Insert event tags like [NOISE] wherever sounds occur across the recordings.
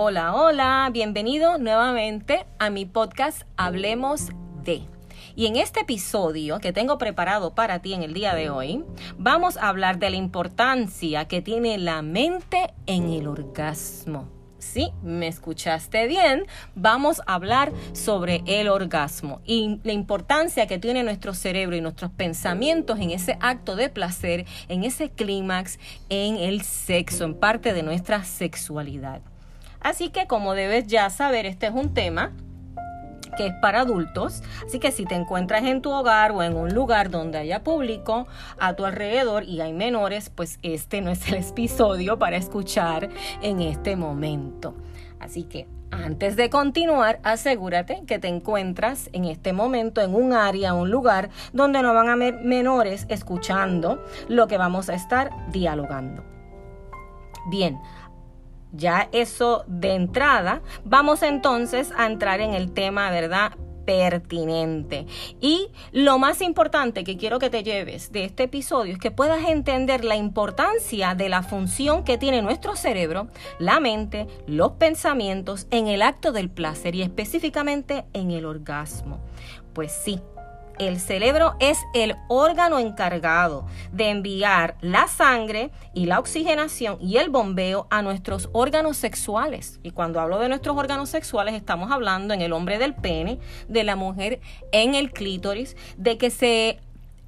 Hola, hola, bienvenido nuevamente a mi podcast Hablemos de. Y en este episodio que tengo preparado para ti en el día de hoy, vamos a hablar de la importancia que tiene la mente en el orgasmo. Sí, me escuchaste bien. Vamos a hablar sobre el orgasmo y la importancia que tiene nuestro cerebro y nuestros pensamientos en ese acto de placer, en ese clímax, en el sexo, en parte de nuestra sexualidad. Así que como debes ya saber, este es un tema que es para adultos. Así que si te encuentras en tu hogar o en un lugar donde haya público a tu alrededor y hay menores, pues este no es el [LAUGHS] episodio para escuchar en este momento. Así que antes de continuar, asegúrate que te encuentras en este momento en un área, un lugar donde no van a haber menores escuchando lo que vamos a estar dialogando. Bien, ya eso de entrada, vamos entonces a entrar en el tema, ¿verdad? pertinente. Y lo más importante que quiero que te lleves de este episodio es que puedas entender la importancia de la función que tiene nuestro cerebro, la mente, los pensamientos en el acto del placer y específicamente en el orgasmo. Pues sí, el cerebro es el órgano encargado de enviar la sangre y la oxigenación y el bombeo a nuestros órganos sexuales. Y cuando hablo de nuestros órganos sexuales estamos hablando en el hombre del pene, de la mujer en el clítoris, de que se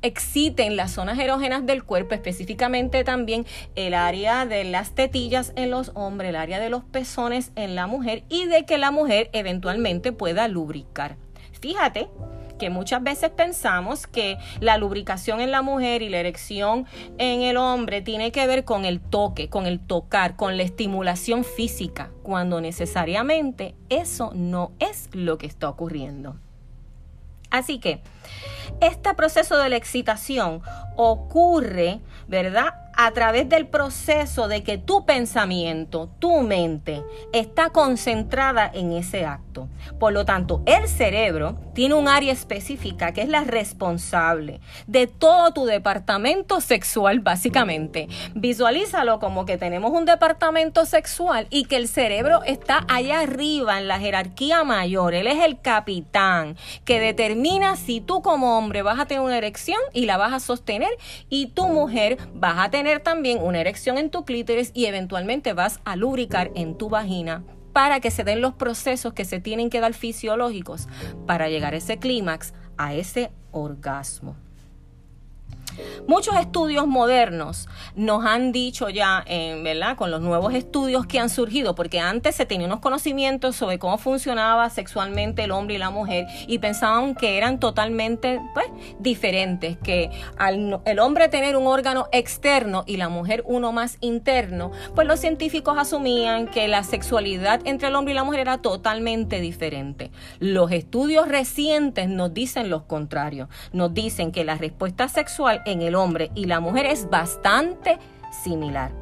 exciten las zonas erógenas del cuerpo, específicamente también el área de las tetillas en los hombres, el área de los pezones en la mujer y de que la mujer eventualmente pueda lubricar. Fíjate que muchas veces pensamos que la lubricación en la mujer y la erección en el hombre tiene que ver con el toque, con el tocar, con la estimulación física, cuando necesariamente eso no es lo que está ocurriendo. Así que este proceso de la excitación ocurre, ¿verdad? A través del proceso de que tu pensamiento, tu mente, está concentrada en ese acto. Por lo tanto, el cerebro tiene un área específica que es la responsable de todo tu departamento sexual, básicamente. Visualízalo como que tenemos un departamento sexual y que el cerebro está allá arriba en la jerarquía mayor. Él es el capitán que determina si tú como hombre vas a tener una erección y la vas a sostener y tu mujer vas a tener también una erección en tu clítoris y eventualmente vas a lubricar en tu vagina para que se den los procesos que se tienen que dar fisiológicos para llegar a ese clímax, a ese orgasmo. Muchos estudios modernos nos han dicho ya, eh, ¿verdad? Con los nuevos estudios que han surgido, porque antes se tenía unos conocimientos sobre cómo funcionaba sexualmente el hombre y la mujer y pensaban que eran totalmente pues, diferentes, que al el hombre tener un órgano externo y la mujer uno más interno, pues los científicos asumían que la sexualidad entre el hombre y la mujer era totalmente diferente. Los estudios recientes nos dicen lo contrario, nos dicen que la respuesta sexual en el hombre y la mujer es bastante similar.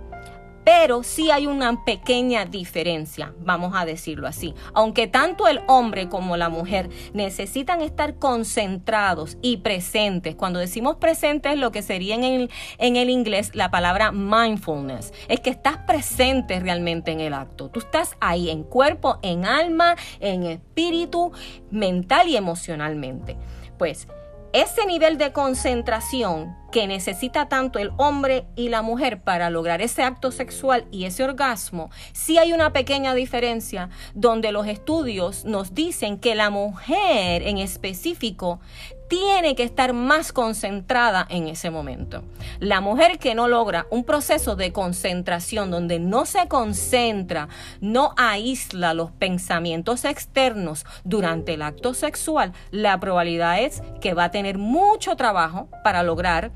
Pero sí hay una pequeña diferencia, vamos a decirlo así. Aunque tanto el hombre como la mujer necesitan estar concentrados y presentes. Cuando decimos presentes, lo que sería en el, en el inglés la palabra mindfulness. Es que estás presente realmente en el acto. Tú estás ahí en cuerpo, en alma, en espíritu, mental y emocionalmente. Pues ese nivel de concentración que necesita tanto el hombre y la mujer para lograr ese acto sexual y ese orgasmo, sí hay una pequeña diferencia donde los estudios nos dicen que la mujer en específico tiene que estar más concentrada en ese momento. La mujer que no logra un proceso de concentración donde no se concentra, no aísla los pensamientos externos durante el acto sexual, la probabilidad es que va a tener mucho trabajo para lograr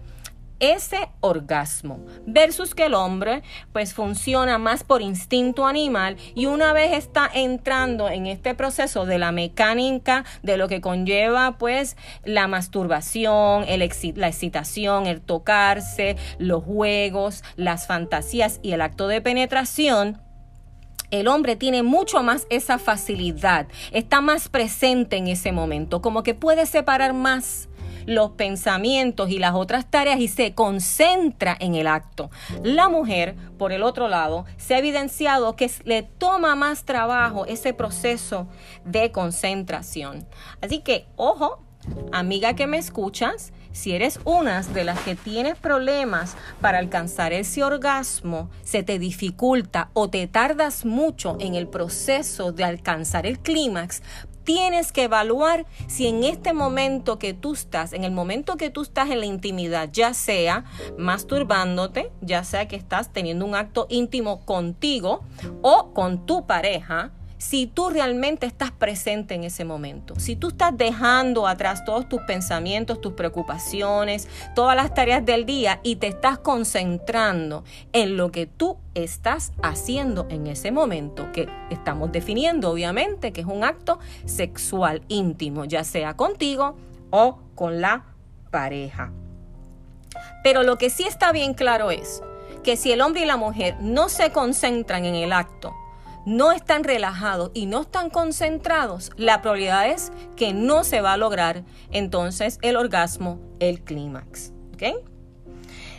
ese orgasmo versus que el hombre pues funciona más por instinto animal y una vez está entrando en este proceso de la mecánica de lo que conlleva pues la masturbación, el la excitación, el tocarse, los juegos, las fantasías y el acto de penetración, el hombre tiene mucho más esa facilidad, está más presente en ese momento, como que puede separar más los pensamientos y las otras tareas y se concentra en el acto. La mujer, por el otro lado, se ha evidenciado que le toma más trabajo ese proceso de concentración. Así que, ojo, amiga que me escuchas, si eres una de las que tienes problemas para alcanzar ese orgasmo, se te dificulta o te tardas mucho en el proceso de alcanzar el clímax, tienes que evaluar si en este momento que tú estás, en el momento que tú estás en la intimidad, ya sea masturbándote, ya sea que estás teniendo un acto íntimo contigo o con tu pareja, si tú realmente estás presente en ese momento, si tú estás dejando atrás todos tus pensamientos, tus preocupaciones, todas las tareas del día y te estás concentrando en lo que tú estás haciendo en ese momento, que estamos definiendo obviamente que es un acto sexual íntimo, ya sea contigo o con la pareja. Pero lo que sí está bien claro es que si el hombre y la mujer no se concentran en el acto, no están relajados y no están concentrados, la probabilidad es que no se va a lograr entonces el orgasmo, el clímax.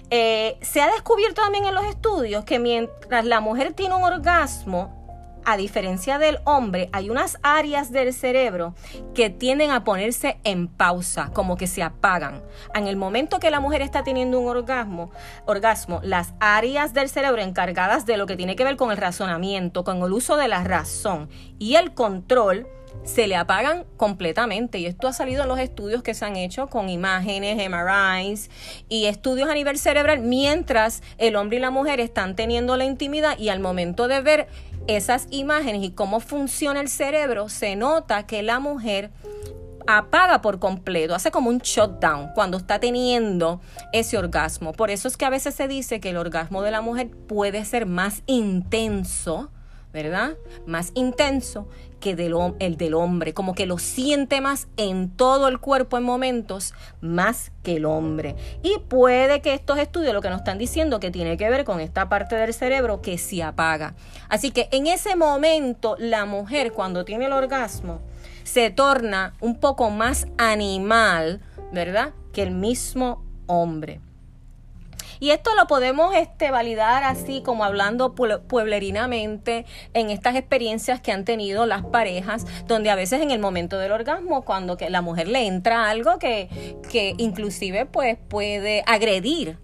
Eh, se ha descubierto también en los estudios que mientras la mujer tiene un orgasmo, a diferencia del hombre, hay unas áreas del cerebro que tienden a ponerse en pausa, como que se apagan. En el momento que la mujer está teniendo un orgasmo, orgasmo, las áreas del cerebro encargadas de lo que tiene que ver con el razonamiento, con el uso de la razón y el control, se le apagan completamente. Y esto ha salido en los estudios que se han hecho con imágenes, MRIs y estudios a nivel cerebral, mientras el hombre y la mujer están teniendo la intimidad y al momento de ver esas imágenes y cómo funciona el cerebro, se nota que la mujer apaga por completo, hace como un shutdown cuando está teniendo ese orgasmo. Por eso es que a veces se dice que el orgasmo de la mujer puede ser más intenso, ¿verdad? Más intenso que el del hombre, como que lo siente más en todo el cuerpo en momentos más que el hombre. Y puede que estos estudios lo que nos están diciendo que tiene que ver con esta parte del cerebro que se apaga. Así que en ese momento la mujer cuando tiene el orgasmo se torna un poco más animal, ¿verdad? Que el mismo hombre. Y esto lo podemos este, validar así como hablando pueblerinamente en estas experiencias que han tenido las parejas, donde a veces en el momento del orgasmo, cuando que la mujer le entra algo que, que inclusive pues puede agredir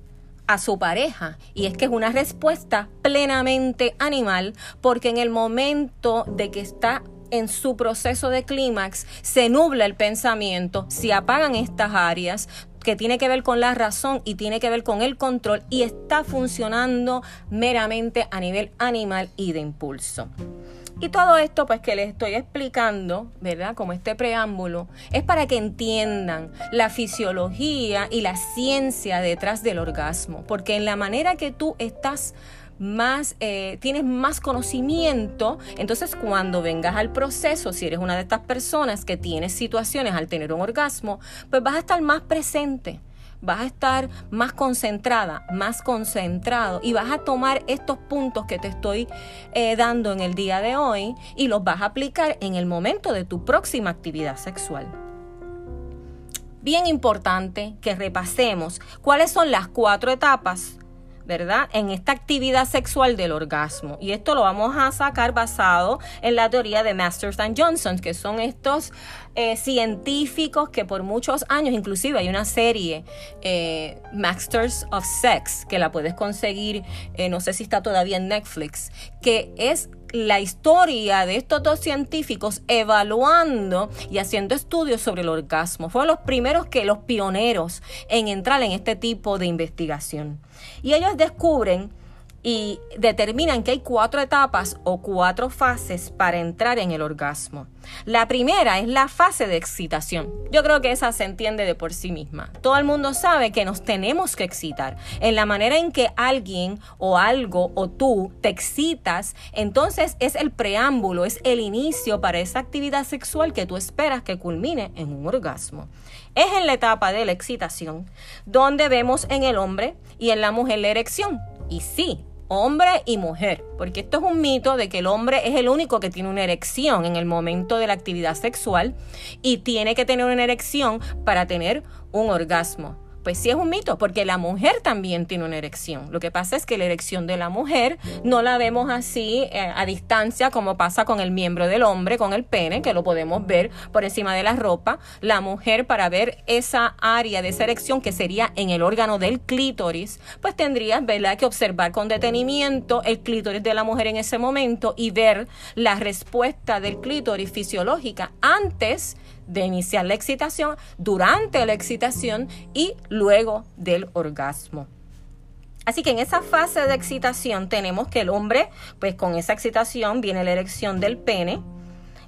a su pareja. Y es que es una respuesta plenamente animal, porque en el momento de que está en su proceso de clímax se nubla el pensamiento, se apagan estas áreas, que tiene que ver con la razón y tiene que ver con el control y está funcionando meramente a nivel animal y de impulso. Y todo esto pues que les estoy explicando, ¿verdad? Como este preámbulo, es para que entiendan la fisiología y la ciencia detrás del orgasmo, porque en la manera que tú estás más, eh, tienes más conocimiento, entonces cuando vengas al proceso, si eres una de estas personas que tienes situaciones al tener un orgasmo, pues vas a estar más presente vas a estar más concentrada, más concentrado y vas a tomar estos puntos que te estoy eh, dando en el día de hoy y los vas a aplicar en el momento de tu próxima actividad sexual. Bien importante que repasemos cuáles son las cuatro etapas ¿verdad? En esta actividad sexual del orgasmo. Y esto lo vamos a sacar basado en la teoría de Masters and Johnson, que son estos eh, científicos que por muchos años, inclusive hay una serie, eh, Masters of Sex, que la puedes conseguir, eh, no sé si está todavía en Netflix, que es la historia de estos dos científicos evaluando y haciendo estudios sobre el orgasmo. Fueron los primeros que los pioneros en entrar en este tipo de investigación. Y ellos descubren y determinan que hay cuatro etapas o cuatro fases para entrar en el orgasmo. La primera es la fase de excitación. Yo creo que esa se entiende de por sí misma. Todo el mundo sabe que nos tenemos que excitar. En la manera en que alguien o algo o tú te excitas, entonces es el preámbulo, es el inicio para esa actividad sexual que tú esperas que culmine en un orgasmo. Es en la etapa de la excitación donde vemos en el hombre y en la mujer la erección. Y sí, hombre y mujer, porque esto es un mito de que el hombre es el único que tiene una erección en el momento de la actividad sexual y tiene que tener una erección para tener un orgasmo. Pues sí es un mito, porque la mujer también tiene una erección. Lo que pasa es que la erección de la mujer no la vemos así eh, a distancia como pasa con el miembro del hombre, con el pene, que lo podemos ver por encima de la ropa. La mujer, para ver esa área de esa erección que sería en el órgano del clítoris, pues tendrías ¿verdad? que observar con detenimiento el clítoris de la mujer en ese momento y ver la respuesta del clítoris fisiológica antes de iniciar la excitación, durante la excitación y luego del orgasmo. Así que en esa fase de excitación tenemos que el hombre, pues con esa excitación viene la erección del pene,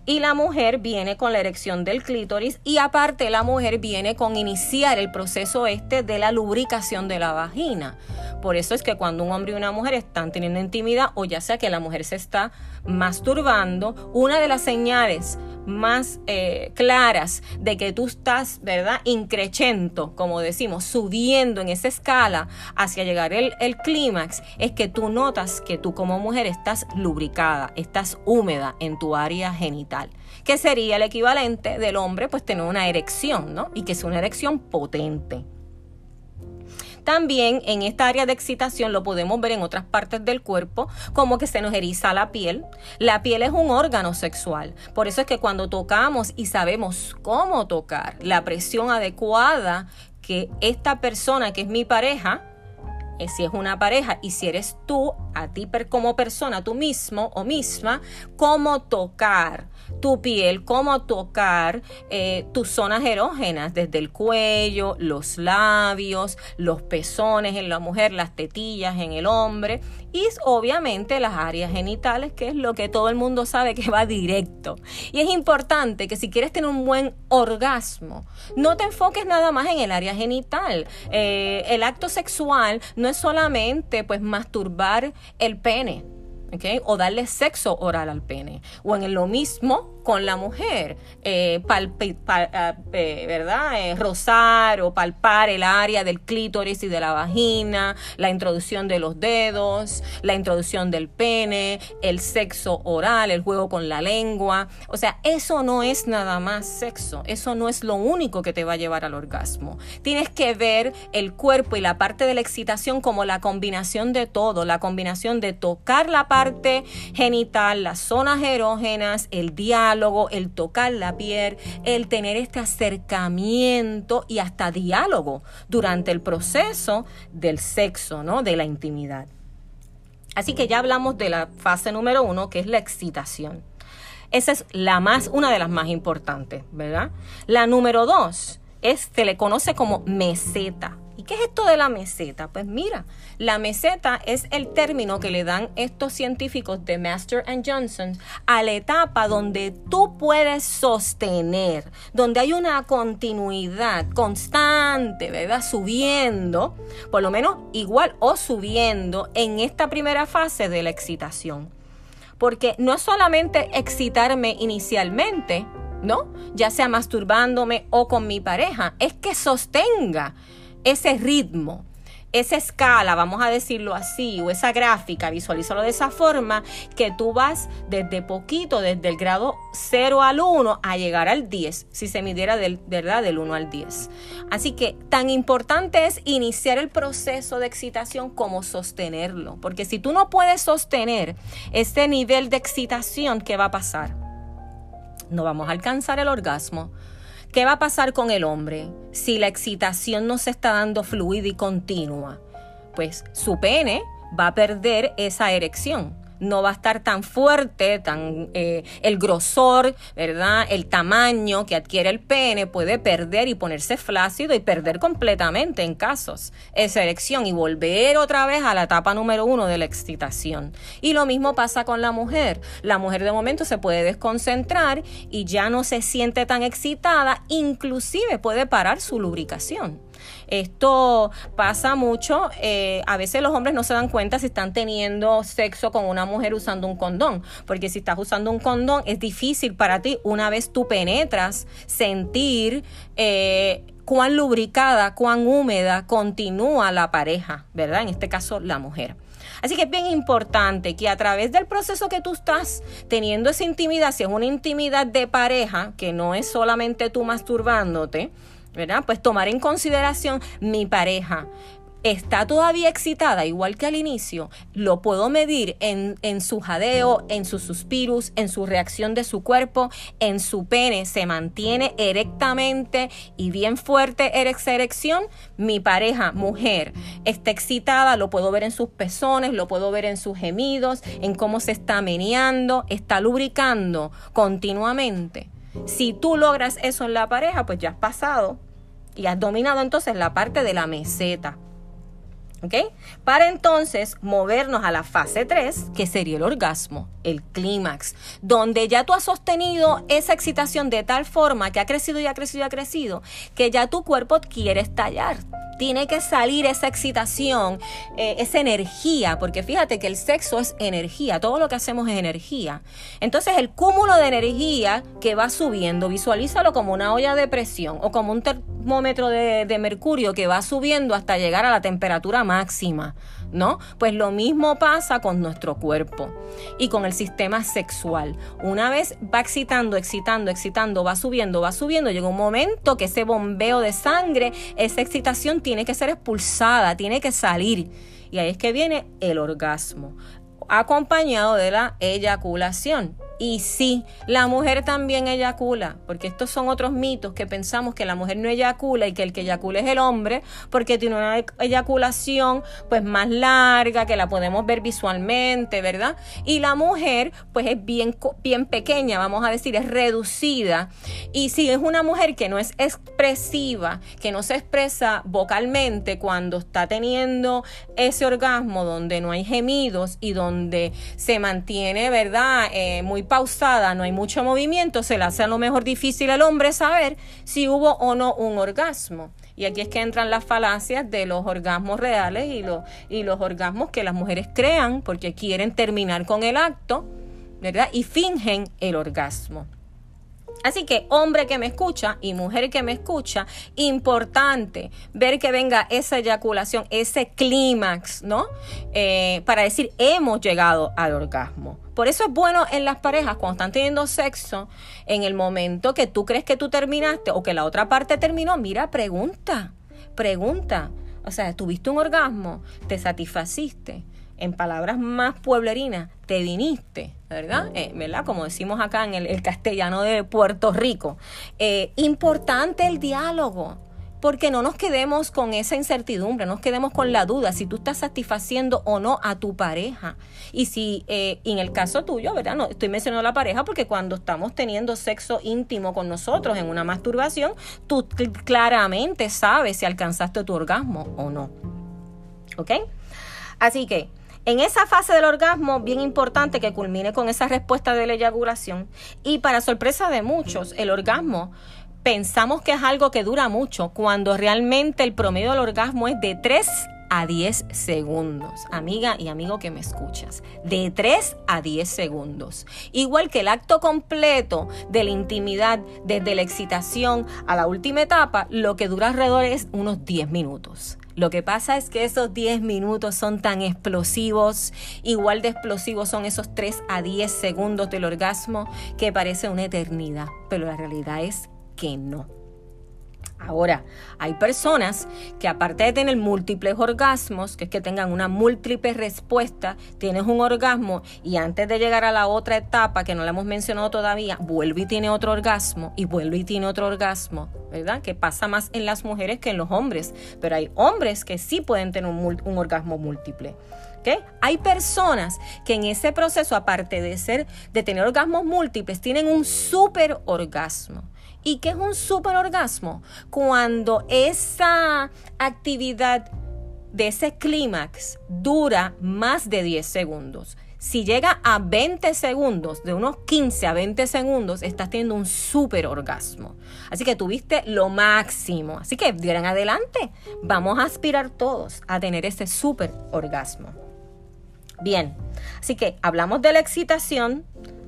y la mujer viene con la erección del clítoris y aparte la mujer viene con iniciar el proceso este de la lubricación de la vagina. Por eso es que cuando un hombre y una mujer están teniendo intimidad o ya sea que la mujer se está masturbando, una de las señales más eh, claras de que tú estás, ¿verdad? Increchento, como decimos, subiendo en esa escala hacia llegar el, el clímax, es que tú notas que tú como mujer estás lubricada, estás húmeda en tu área genital, que sería el equivalente del hombre, pues tener una erección, ¿no? Y que es una erección potente. También en esta área de excitación lo podemos ver en otras partes del cuerpo, como que se nos eriza la piel. La piel es un órgano sexual. Por eso es que cuando tocamos y sabemos cómo tocar, la presión adecuada que esta persona que es mi pareja, eh, si es una pareja y si eres tú, a ti como persona, tú mismo o misma, cómo tocar tu piel, cómo tocar eh, tus zonas erógenas, desde el cuello, los labios, los pezones en la mujer, las tetillas en el hombre y obviamente las áreas genitales, que es lo que todo el mundo sabe que va directo. Y es importante que si quieres tener un buen orgasmo, no te enfoques nada más en el área genital. Eh, el acto sexual no es solamente pues masturbar el pene. O darle sexo oral al pene. O en lo mismo con la mujer, eh, ah, eh, ¿verdad? Eh, rozar o palpar el área del clítoris y de la vagina, la introducción de los dedos, la introducción del pene, el sexo oral, el juego con la lengua. O sea, eso no es nada más sexo, eso no es lo único que te va a llevar al orgasmo. Tienes que ver el cuerpo y la parte de la excitación como la combinación de todo, la combinación de tocar la parte genital, las zonas erógenas, el diálogo, el tocar la piel, el tener este acercamiento y hasta diálogo durante el proceso del sexo, ¿no? De la intimidad. Así que ya hablamos de la fase número uno, que es la excitación. Esa es la más, una de las más importantes, ¿verdad? La número dos es, se le conoce como meseta. ¿Y qué es esto de la meseta? Pues mira, la meseta es el término que le dan estos científicos de Master and Johnson a la etapa donde tú puedes sostener, donde hay una continuidad constante, ¿verdad? Subiendo, por lo menos igual o subiendo en esta primera fase de la excitación. Porque no es solamente excitarme inicialmente, ¿no? Ya sea masturbándome o con mi pareja, es que sostenga ese ritmo, esa escala, vamos a decirlo así, o esa gráfica, visualízalo de esa forma, que tú vas desde poquito, desde el grado 0 al 1, a llegar al 10, si se midiera del, ¿verdad? del 1 al 10. Así que tan importante es iniciar el proceso de excitación como sostenerlo, porque si tú no puedes sostener este nivel de excitación, ¿qué va a pasar? No vamos a alcanzar el orgasmo ¿Qué va a pasar con el hombre si la excitación no se está dando fluida y continua? Pues su pene va a perder esa erección no va a estar tan fuerte, tan eh, el grosor, ¿verdad? El tamaño que adquiere el pene puede perder y ponerse flácido y perder completamente en casos esa erección y volver otra vez a la etapa número uno de la excitación. Y lo mismo pasa con la mujer. La mujer de momento se puede desconcentrar y ya no se siente tan excitada, inclusive puede parar su lubricación. Esto pasa mucho. Eh, a veces los hombres no se dan cuenta si están teniendo sexo con una mujer usando un condón, porque si estás usando un condón es difícil para ti una vez tú penetras sentir eh, cuán lubricada, cuán húmeda continúa la pareja, ¿verdad? En este caso, la mujer. Así que es bien importante que a través del proceso que tú estás teniendo esa intimidad, si es una intimidad de pareja, que no es solamente tú masturbándote, ¿verdad? Pues tomar en consideración mi pareja, está todavía excitada, igual que al inicio, lo puedo medir en, en, su jadeo, en su suspirus, en su reacción de su cuerpo, en su pene, se mantiene erectamente y bien fuerte esa erección. Mi pareja, mujer, está excitada, lo puedo ver en sus pezones, lo puedo ver en sus gemidos, en cómo se está meneando, está lubricando continuamente. Si tú logras eso en la pareja, pues ya has pasado y has dominado entonces la parte de la meseta. ¿Ok? Para entonces movernos a la fase 3, que sería el orgasmo, el clímax, donde ya tú has sostenido esa excitación de tal forma que ha crecido y ha crecido y ha crecido, que ya tu cuerpo quiere estallar tiene que salir esa excitación, eh, esa energía, porque fíjate que el sexo es energía, todo lo que hacemos es energía. Entonces el cúmulo de energía que va subiendo, visualízalo como una olla de presión o como un termómetro de, de mercurio que va subiendo hasta llegar a la temperatura máxima. ¿No? Pues lo mismo pasa con nuestro cuerpo y con el sistema sexual. Una vez va excitando, excitando, excitando, va subiendo, va subiendo, llega un momento que ese bombeo de sangre, esa excitación tiene que ser expulsada, tiene que salir. Y ahí es que viene el orgasmo, acompañado de la eyaculación. Y sí, la mujer también eyacula, porque estos son otros mitos que pensamos que la mujer no eyacula y que el que eyacula es el hombre, porque tiene una eyaculación pues más larga, que la podemos ver visualmente, ¿verdad? Y la mujer pues es bien, bien pequeña, vamos a decir, es reducida. Y si es una mujer que no es expresiva, que no se expresa vocalmente cuando está teniendo ese orgasmo donde no hay gemidos y donde se mantiene, ¿verdad? Eh, muy pausada, no hay mucho movimiento, se le hace a lo mejor difícil al hombre saber si hubo o no un orgasmo. Y aquí es que entran las falacias de los orgasmos reales y los, y los orgasmos que las mujeres crean porque quieren terminar con el acto, ¿verdad? Y fingen el orgasmo. Así que hombre que me escucha y mujer que me escucha, importante ver que venga esa eyaculación, ese clímax, ¿no? Eh, para decir hemos llegado al orgasmo. Por eso es bueno en las parejas cuando están teniendo sexo, en el momento que tú crees que tú terminaste o que la otra parte terminó, mira, pregunta, pregunta. O sea, tuviste un orgasmo, te satisfaciste, en palabras más pueblerinas, te viniste, ¿verdad? Eh, ¿verdad? Como decimos acá en el, castellano de Puerto Rico. Eh, importante el diálogo porque no nos quedemos con esa incertidumbre, no nos quedemos con la duda si tú estás satisfaciendo o no a tu pareja. Y si eh, en el caso tuyo, ¿verdad? No, estoy mencionando a la pareja porque cuando estamos teniendo sexo íntimo con nosotros en una masturbación, tú claramente sabes si alcanzaste tu orgasmo o no. ¿Ok? Así que en esa fase del orgasmo, bien importante que culmine con esa respuesta de la eyaculación. Y para sorpresa de muchos, el orgasmo pensamos que es algo que dura mucho, cuando realmente el promedio del orgasmo es de 3 a 10 segundos. Amiga y amigo que me escuchas, de 3 a 10 segundos. Igual que el acto completo de la intimidad, desde la excitación a la última etapa, lo que dura alrededor es unos 10 minutos. Lo que pasa es que esos 10 minutos son tan explosivos, igual de explosivos son esos 3 a 10 segundos del orgasmo que parece una eternidad, pero la realidad es que no. Ahora, hay personas que aparte de tener múltiples orgasmos, que es que tengan una múltiple respuesta, tienes un orgasmo y antes de llegar a la otra etapa que no la hemos mencionado todavía, vuelve y tiene otro orgasmo y vuelve y tiene otro orgasmo, ¿verdad? Que pasa más en las mujeres que en los hombres, pero hay hombres que sí pueden tener un, orgasmo múltiple. ¿Okay? Hay personas que en ese proceso, aparte de ser, de tener orgasmos múltiples, tienen un super orgasmo. ¿Y qué es un superorgasmo? Cuando esa actividad de ese clímax dura más de 10 segundos. Si llega a 20 segundos, de unos 15 a 20 segundos, estás teniendo un super orgasmo. Así que tuviste lo máximo. Así que dieran adelante. Vamos a aspirar todos a tener ese super orgasmo. Bien, así que hablamos de la excitación,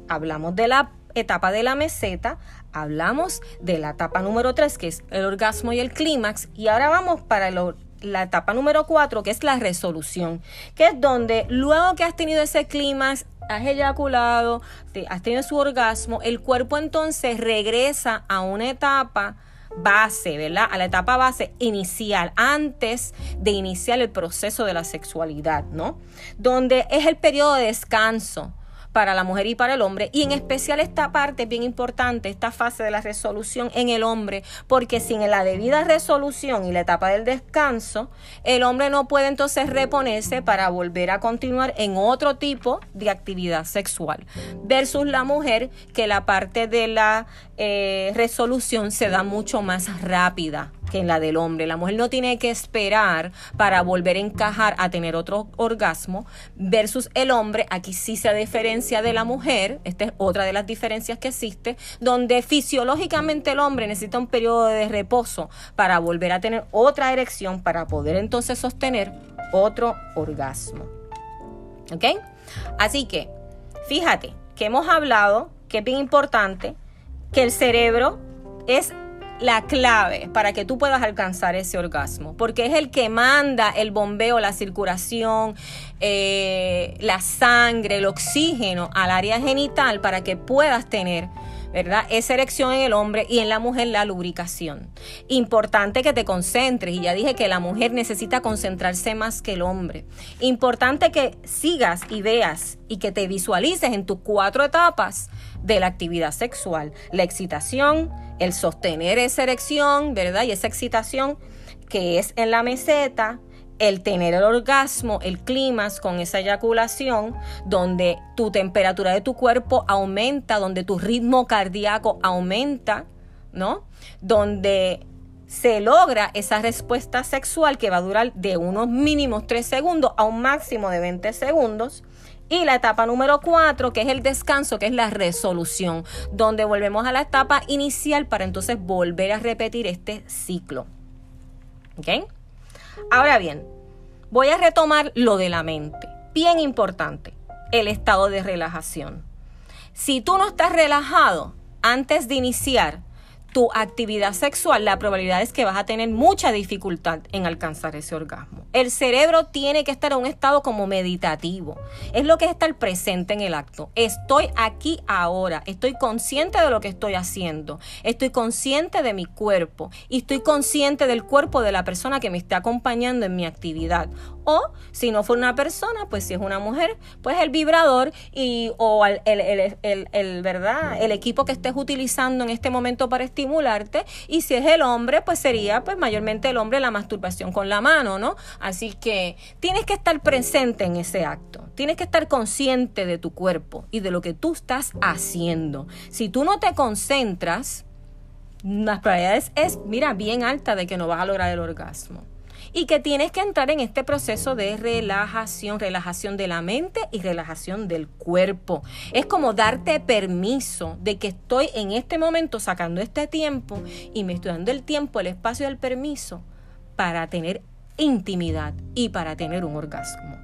hablamos de la etapa de la meseta, hablamos de la etapa número 3, que es el orgasmo y el clímax, y ahora vamos para la etapa número 4, que es la resolución, que es donde luego que has tenido ese clímax, has eyaculado, has tenido su orgasmo, el cuerpo entonces regresa a una etapa base, ¿verdad? A la etapa base inicial, antes de iniciar el proceso de la sexualidad, ¿no? Donde es el periodo de descanso para la mujer y para el hombre. Y en especial esta parte es bien importante, esta fase de la resolución en el hombre, porque sin la debida resolución y la etapa del descanso, el hombre no puede entonces reponerse para volver a continuar en otro tipo de actividad sexual. Versus la mujer, que la parte de la eh, resolución se da mucho más rápida que en la del hombre. La mujer no tiene que esperar para volver a encajar a tener otro orgasmo versus el hombre. Aquí sí se diferencia de la mujer. Esta es otra de las diferencias que existe, donde fisiológicamente el hombre necesita un periodo de reposo para volver a tener otra erección para poder entonces sostener otro orgasmo. ¿Ok? Así que, fíjate que hemos hablado que es bien importante que el cerebro es la clave para que tú puedas alcanzar ese orgasmo, porque es el que manda el bombeo, la circulación, eh, la sangre, el oxígeno al área genital para que puedas tener ¿verdad? Esa erección en el hombre y en la mujer la lubricación. Importante que te concentres, y ya dije que la mujer necesita concentrarse más que el hombre. Importante que sigas y veas y que te visualices en tus cuatro etapas de la actividad sexual. La excitación, el sostener esa erección, ¿verdad? Y esa excitación que es en la meseta, el tener el orgasmo, el clima con esa eyaculación, donde tu temperatura de tu cuerpo aumenta, donde tu ritmo cardíaco aumenta, ¿no? Donde se logra esa respuesta sexual que va a durar de unos mínimos 3 segundos a un máximo de 20 segundos. Y la etapa número 4, que es el descanso, que es la resolución, donde volvemos a la etapa inicial para entonces volver a repetir este ciclo. ¿Ok? Ahora bien, voy a retomar lo de la mente. Bien importante, el estado de relajación. Si tú no estás relajado antes de iniciar, tu actividad sexual, la probabilidad es que vas a tener mucha dificultad en alcanzar ese orgasmo. El cerebro tiene que estar en un estado como meditativo. Es lo que es estar presente en el acto. Estoy aquí ahora. Estoy consciente de lo que estoy haciendo. Estoy consciente de mi cuerpo. Y estoy consciente del cuerpo de la persona que me está acompañando en mi actividad. O si no fue una persona, pues si es una mujer, pues el vibrador y o el, el, ¿verdad? el equipo que estés utilizando en este momento para estimularte. Y si es el hombre, pues sería pues mayormente el hombre la masturbación con la mano, ¿no? Así que tienes que estar presente en ese acto. Tienes que estar consciente de tu cuerpo y de lo que tú estás haciendo. Si tú no te concentras, las probabilidades es, mira, bien alta de que no vas a lograr el orgasmo y que tienes que entrar en este proceso de relajación, relajación de la mente y relajación del cuerpo. Es como darte permiso de que estoy en este momento sacando este tiempo y me estoy dando el tiempo, el espacio del permiso para tener intimidad y para tener un orgasmo.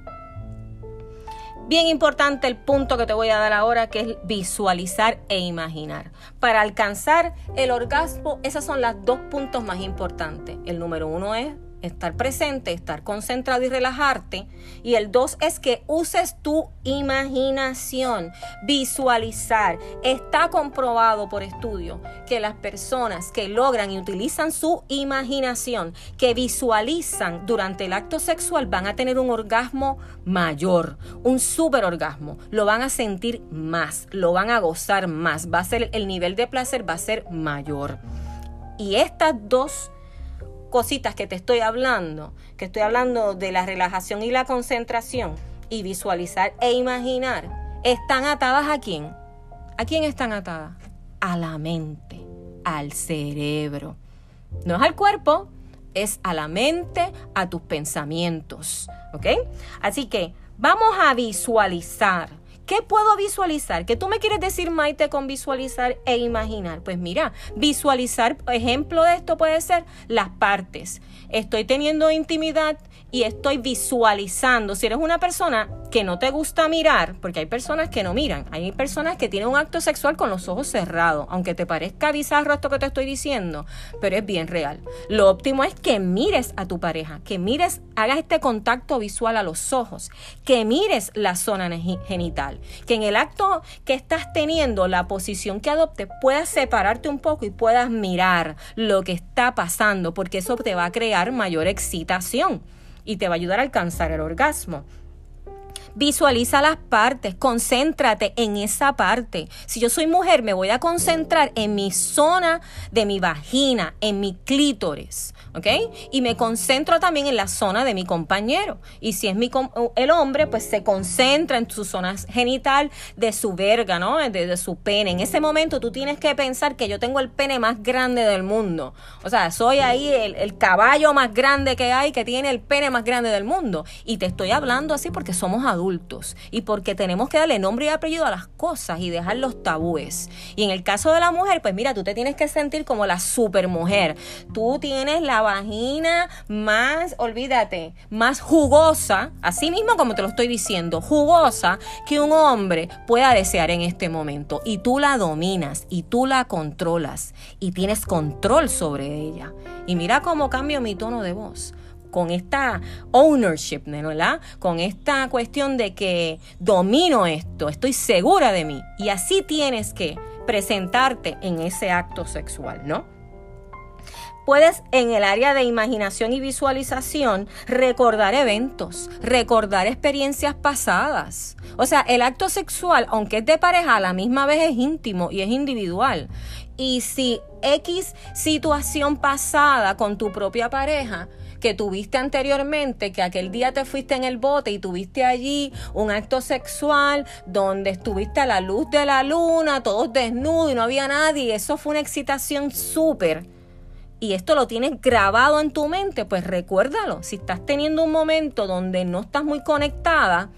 Bien importante el punto que te voy a dar ahora, que es visualizar e imaginar. Para alcanzar el orgasmo, esos son los dos puntos más importantes. El número uno es estar presente, estar concentrado y relajarte. Y el dos es que uses tu imaginación, visualizar. Está comprobado por estudio que las personas que logran y utilizan su imaginación, que visualizan durante el acto sexual, van a tener un orgasmo mayor, un super orgasmo. Lo van a sentir más, lo van a gozar más. Va a ser el nivel de placer va a ser mayor. Y estas dos cositas que te estoy hablando, que estoy hablando de la relajación y la concentración y visualizar e imaginar, están atadas a quién? ¿A quién están atadas? A la mente, al cerebro. No es al cuerpo, es a la mente, a tus pensamientos. ¿Ok? Así que vamos a visualizar ¿Qué puedo visualizar? ¿Qué tú me quieres decir, Maite, con visualizar e imaginar? Pues mira, visualizar, ejemplo de esto puede ser las partes. Estoy teniendo intimidad y estoy visualizando. Si eres una persona que no te gusta mirar, porque hay personas que no miran, hay personas que tienen un acto sexual con los ojos cerrados, aunque te parezca bizarro esto que te estoy diciendo, pero es bien real. Lo óptimo es que mires a tu pareja, que mires, hagas este contacto visual a los ojos, que mires la zona genital, que en el acto que estás teniendo, la posición que adoptes, puedas separarte un poco y puedas mirar lo que está pasando, porque eso te va a crear mayor excitación y te va a ayudar a alcanzar el orgasmo. Visualiza las partes, concéntrate en esa parte. Si yo soy mujer, me voy a concentrar en mi zona de mi vagina, en mi clítoris. ¿ok? Y me concentro también en la zona de mi compañero. Y si es mi el hombre, pues se concentra en su zona genital de su verga, ¿no? De, su pene. En ese momento tú tienes que pensar que yo tengo el pene más grande del mundo. O sea, soy ahí el, el caballo más grande que hay, que tiene el pene más grande del mundo. Y te estoy hablando así porque somos adultos y porque tenemos que darle nombre y apellido a las cosas y dejar los tabúes. Y en el caso de la mujer, pues mira, tú te tienes que sentir como la supermujer. Tú tienes la vagina más, olvídate, más jugosa, así mismo como te lo estoy diciendo, jugosa que un hombre pueda desear en este momento. Y tú la dominas y tú la controlas y tienes control sobre ella. Y mira cómo cambio mi tono de voz con esta ownership, ¿verdad? Con esta cuestión de que domino esto, estoy segura de mí. Y así tienes que presentarte en ese acto sexual, ¿no? Puedes en el área de imaginación y visualización recordar eventos, recordar experiencias pasadas. O sea, el acto sexual, aunque es de pareja, a la misma vez es íntimo y es individual. Y si X situación pasada con tu propia pareja que tuviste anteriormente, que aquel día te fuiste en el bote y tuviste allí un acto sexual donde estuviste a la luz de la luna, todos desnudos y no había nadie, eso fue una excitación súper y esto lo tienes grabado en tu mente, pues recuérdalo. Si estás teniendo un momento donde no estás muy conectada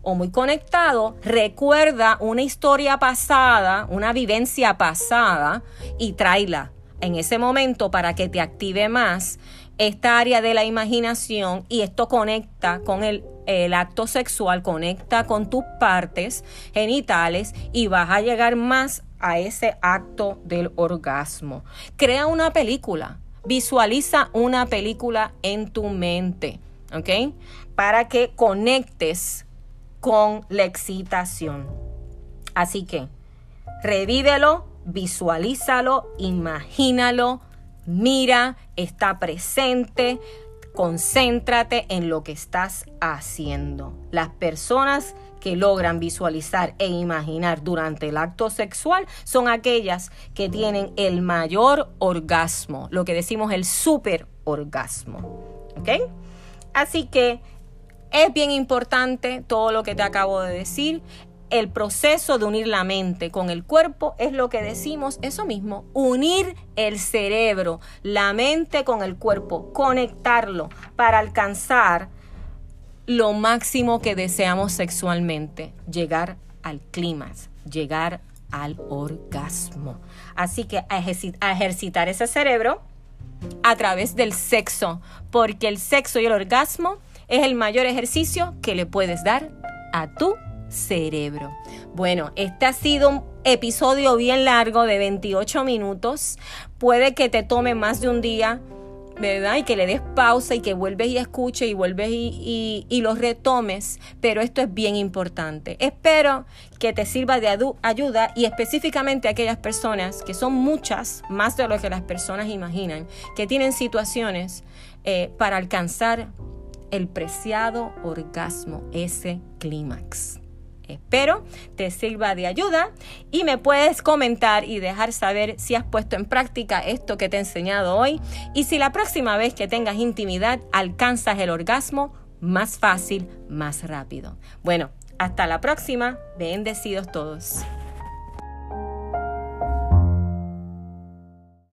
o muy conectado, recuerda una historia pasada, una vivencia pasada y tráela en ese momento para que te active más esta área de la imaginación y esto conecta con el, el, acto sexual, conecta con tus partes genitales y vas a llegar más a ese acto del orgasmo. Crea una película, visualiza una película en tu mente, ¿ok? Para que conectes con la excitación. Así que revívelo, visualízalo, imagínalo, mira, está presente, concéntrate en lo que estás haciendo. Las personas que logran visualizar e imaginar durante el acto sexual son aquellas que tienen el mayor orgasmo, lo que decimos el super orgasmo. ¿Ok? Así que es bien importante todo lo que te acabo de decir. El proceso de unir la mente con el cuerpo es lo que decimos, eso mismo, unir el cerebro, la mente con el cuerpo, conectarlo para alcanzar lo máximo que deseamos sexualmente, llegar al clímax, llegar al orgasmo. Así que a, ejercitar ese cerebro a través del sexo, porque el sexo y el orgasmo es el mayor ejercicio que le puedes dar a tu cerebro. Bueno, este ha sido un episodio bien largo de 28 minutos. Puede que te tome más de un día ¿verdad? Y que le des pausa y que vuelves y escuches y vuelves y, los retomes, pero esto es bien importante. Espero que te sirva de ayuda y específicamente a aquellas personas, que son muchas, más de lo que las personas imaginan, que tienen situaciones eh, para alcanzar el preciado orgasmo, ese clímax. Espero te sirva de ayuda y me puedes comentar y dejar saber si has puesto en práctica esto que te he enseñado hoy y si la próxima vez que tengas intimidad alcanzas el orgasmo más fácil, más rápido. Bueno, hasta la próxima. Bendecidos todos.